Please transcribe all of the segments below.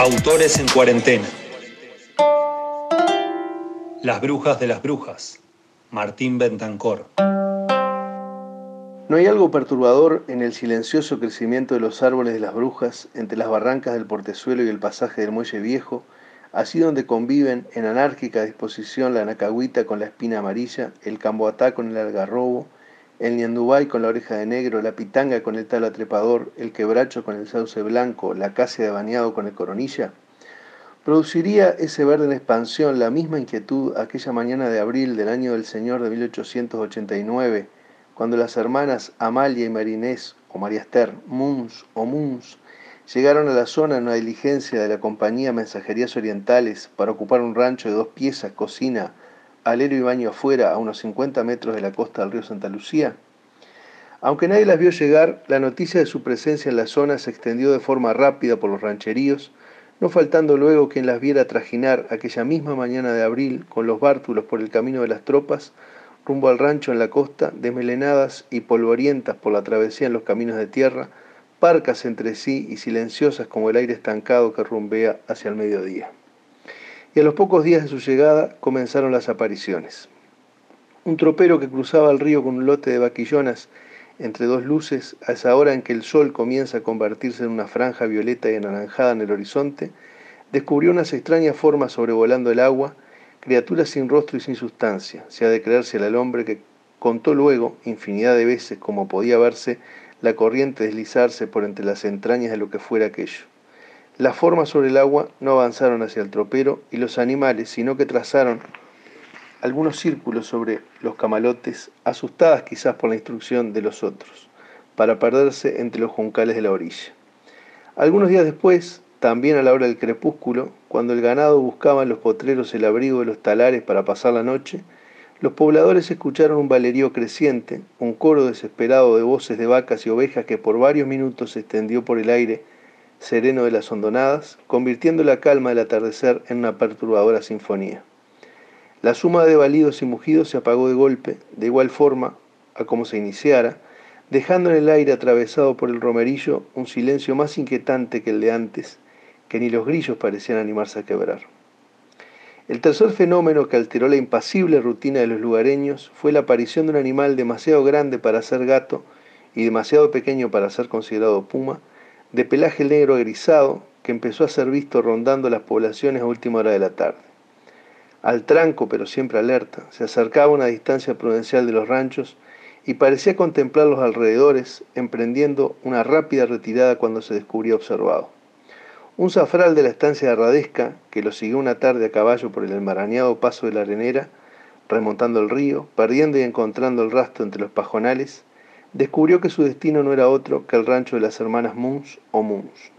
Autores en cuarentena. Las brujas de las brujas. Martín Bentancor. No hay algo perturbador en el silencioso crecimiento de los árboles de las brujas entre las barrancas del portezuelo y el pasaje del muelle viejo, así donde conviven en anárquica disposición la nacahuita con la espina amarilla, el camboatá con el algarrobo, el ñandubay con la oreja de negro, la pitanga con el talo atrepador, el quebracho con el sauce blanco, la de bañado con el coronilla? ¿Produciría ese verde en expansión la misma inquietud aquella mañana de abril del año del Señor de 1889, cuando las hermanas Amalia y Marinés, o María Esther, Muns o Muns, llegaron a la zona en una diligencia de la compañía Mensajerías Orientales para ocupar un rancho de dos piezas, cocina, alero y baño afuera, a unos 50 metros de la costa del río Santa Lucía? Aunque nadie las vio llegar, la noticia de su presencia en la zona se extendió de forma rápida por los rancheríos, no faltando luego quien las viera trajinar aquella misma mañana de abril con los bártulos por el camino de las tropas, rumbo al rancho en la costa, desmelenadas y polvorientas por la travesía en los caminos de tierra, parcas entre sí y silenciosas como el aire estancado que rumbea hacia el mediodía y a los pocos días de su llegada comenzaron las apariciones. Un tropero que cruzaba el río con un lote de vaquillonas entre dos luces, a esa hora en que el sol comienza a convertirse en una franja violeta y anaranjada en el horizonte, descubrió unas extrañas formas sobrevolando el agua, criaturas sin rostro y sin sustancia, se ha de creerse al hombre que contó luego, infinidad de veces, como podía verse la corriente deslizarse por entre las entrañas de lo que fuera aquello. Las formas sobre el agua no avanzaron hacia el tropero y los animales, sino que trazaron algunos círculos sobre los camalotes, asustadas quizás por la instrucción de los otros, para perderse entre los juncales de la orilla. Algunos días después, también a la hora del crepúsculo, cuando el ganado buscaba en los potreros el abrigo de los talares para pasar la noche, los pobladores escucharon un valerío creciente, un coro desesperado de voces de vacas y ovejas que por varios minutos se extendió por el aire sereno de las hondonadas, convirtiendo la calma del atardecer en una perturbadora sinfonía. La suma de balidos y mugidos se apagó de golpe, de igual forma a como se iniciara, dejando en el aire atravesado por el romerillo un silencio más inquietante que el de antes, que ni los grillos parecían animarse a quebrar. El tercer fenómeno que alteró la impasible rutina de los lugareños fue la aparición de un animal demasiado grande para ser gato y demasiado pequeño para ser considerado puma, de pelaje negro grisado que empezó a ser visto rondando las poblaciones a última hora de la tarde. Al tranco, pero siempre alerta, se acercaba a una distancia prudencial de los ranchos y parecía contemplar los alrededores, emprendiendo una rápida retirada cuando se descubría observado. Un zafral de la estancia de Radesca, que lo siguió una tarde a caballo por el enmarañado paso de la arenera, remontando el río, perdiendo y encontrando el rastro entre los pajonales, descubrió que su destino no era otro que el rancho de las hermanas Moons o Moons.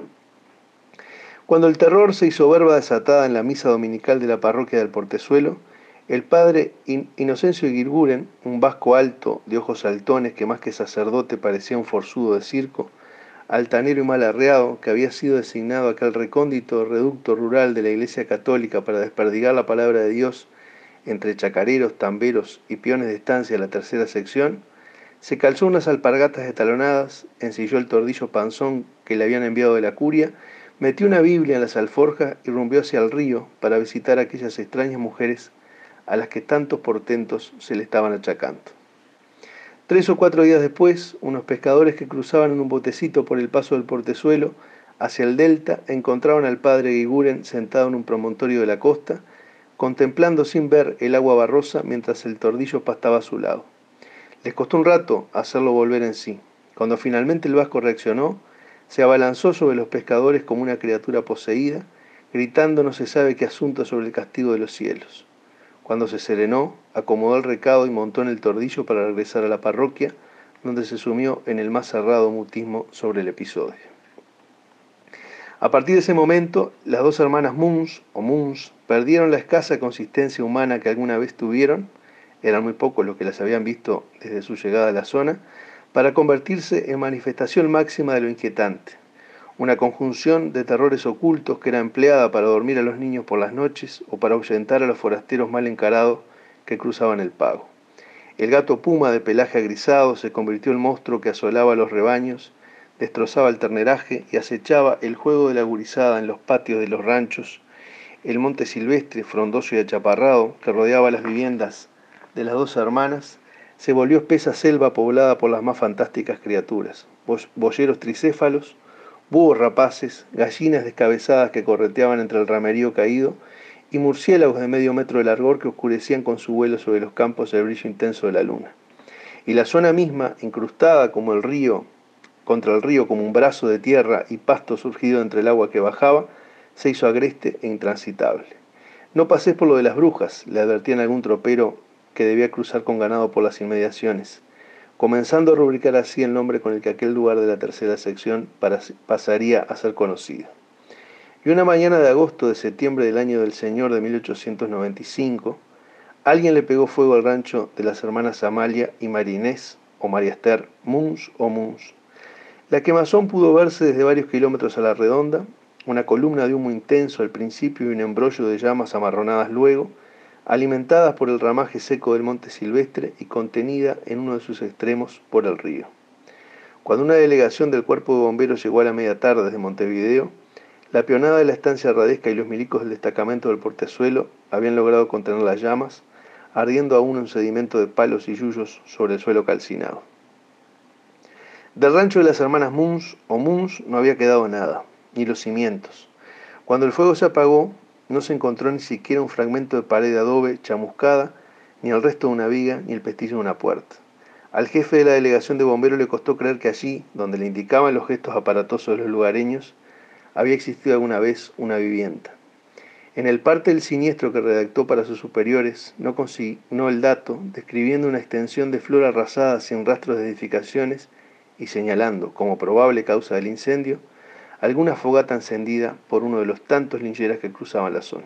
Cuando el terror se hizo verba desatada en la misa dominical de la parroquia del Portezuelo, el padre Inocencio Girguren, un vasco alto, de ojos saltones, que más que sacerdote parecía un forzudo de circo, altanero y mal arreado, que había sido designado aquel recóndito reducto rural de la Iglesia Católica para desperdigar la palabra de Dios entre chacareros, tamberos y peones de estancia de la tercera sección, se calzó unas alpargatas estalonadas, ensilló el tordillo panzón que le habían enviado de la curia, metió una Biblia en las alforjas y rumbió hacia el río para visitar a aquellas extrañas mujeres a las que tantos portentos se le estaban achacando. Tres o cuatro días después, unos pescadores que cruzaban en un botecito por el paso del portezuelo hacia el delta encontraron al padre Guiguren sentado en un promontorio de la costa, contemplando sin ver el agua barrosa mientras el tordillo pastaba a su lado. Les costó un rato hacerlo volver en sí. Cuando finalmente el vasco reaccionó, se abalanzó sobre los pescadores como una criatura poseída, gritando no se sabe qué asunto sobre el castigo de los cielos. Cuando se serenó, acomodó el recado y montó en el tordillo para regresar a la parroquia, donde se sumió en el más cerrado mutismo sobre el episodio. A partir de ese momento, las dos hermanas Moons o Moons perdieron la escasa consistencia humana que alguna vez tuvieron eran muy pocos los que las habían visto desde su llegada a la zona, para convertirse en manifestación máxima de lo inquietante, una conjunción de terrores ocultos que era empleada para dormir a los niños por las noches o para ahuyentar a los forasteros mal encarados que cruzaban el pago. El gato puma de pelaje agrisado se convirtió en monstruo que asolaba los rebaños, destrozaba el terneraje y acechaba el juego de la gurizada en los patios de los ranchos, el monte silvestre, frondoso y achaparrado, que rodeaba las viviendas de las dos hermanas, se volvió espesa selva poblada por las más fantásticas criaturas, boyeros tricéfalos, búhos rapaces, gallinas descabezadas que correteaban entre el ramerío caído y murciélagos de medio metro de largor que oscurecían con su vuelo sobre los campos el brillo intenso de la luna. Y la zona misma, incrustada como el río, contra el río como un brazo de tierra y pasto surgido entre el agua que bajaba, se hizo agreste e intransitable. No pases por lo de las brujas, le advertían algún tropero que debía cruzar con ganado por las inmediaciones, comenzando a rubricar así el nombre con el que aquel lugar de la tercera sección pasaría a ser conocido. Y una mañana de agosto de septiembre del año del Señor de 1895, alguien le pegó fuego al rancho de las hermanas Amalia y Marinés, o María Esther, Muns o Muns. La quemazón pudo verse desde varios kilómetros a la redonda, una columna de humo intenso al principio y un embrollo de llamas amarronadas luego, alimentadas por el ramaje seco del monte silvestre y contenida en uno de sus extremos por el río. Cuando una delegación del cuerpo de bomberos llegó a la media tarde desde Montevideo, la peonada de la estancia radesca y los milicos del destacamento del portezuelo habían logrado contener las llamas, ardiendo aún un sedimento de palos y yuyos sobre el suelo calcinado. Del rancho de las hermanas Muns o Muns no había quedado nada, ni los cimientos. Cuando el fuego se apagó, no se encontró ni siquiera un fragmento de pared de adobe chamuscada, ni el resto de una viga, ni el pestillo de una puerta. Al jefe de la delegación de bomberos le costó creer que allí, donde le indicaban los gestos aparatosos de los lugareños, había existido alguna vez una vivienda. En el parte del siniestro que redactó para sus superiores, no consignó el dato, describiendo una extensión de flora arrasada sin rastros de edificaciones y señalando, como probable causa del incendio, alguna fogata encendida por uno de los tantos lincheras que cruzaban la zona.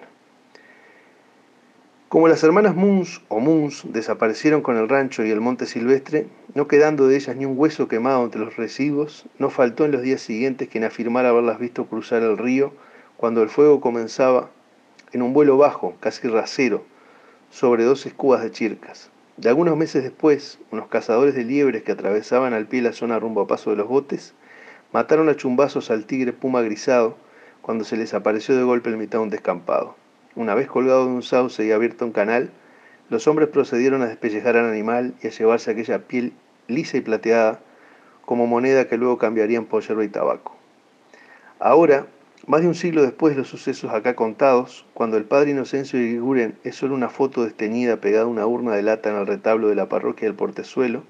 Como las hermanas Moons o Moons desaparecieron con el rancho y el monte silvestre, no quedando de ellas ni un hueso quemado entre los residuos, no faltó en los días siguientes quien afirmara haberlas visto cruzar el río cuando el fuego comenzaba en un vuelo bajo, casi rasero, sobre dos escubas de chircas. De algunos meses después, unos cazadores de liebres que atravesaban al pie la zona rumbo a paso de los botes, mataron a chumbazos al tigre puma grisado cuando se les apareció de golpe en mitad de un descampado. Una vez colgado de un sauce y abierto un canal, los hombres procedieron a despellejar al animal y a llevarse aquella piel lisa y plateada como moneda que luego cambiarían por yerba y tabaco. Ahora, más de un siglo después de los sucesos acá contados, cuando el padre Inocencio de Iguren es solo una foto desteñida pegada a una urna de lata en el retablo de la parroquia del Portezuelo,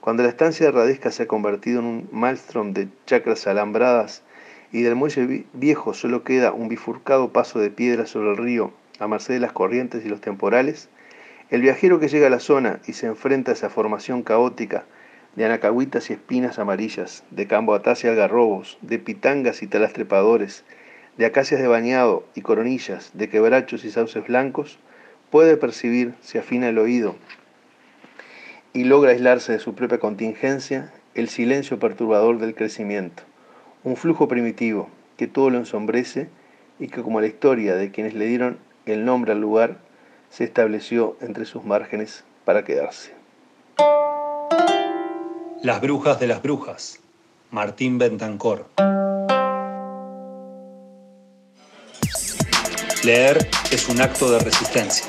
cuando la estancia de Radesca se ha convertido en un maelstrom de chacras alambradas y del muelle viejo solo queda un bifurcado paso de piedra sobre el río a merced de las corrientes y los temporales, el viajero que llega a la zona y se enfrenta a esa formación caótica de anacahuitas y espinas amarillas, de camboatás y algarrobos, de pitangas y talastrepadores, de acacias de bañado y coronillas, de quebrachos y sauces blancos, puede percibir, si afina el oído y logra aislarse de su propia contingencia, el silencio perturbador del crecimiento un flujo primitivo que todo lo ensombrece y que como la historia de quienes le dieron el nombre al lugar se estableció entre sus márgenes para quedarse. Las brujas de las brujas, Martín Bentancor. Leer es un acto de resistencia.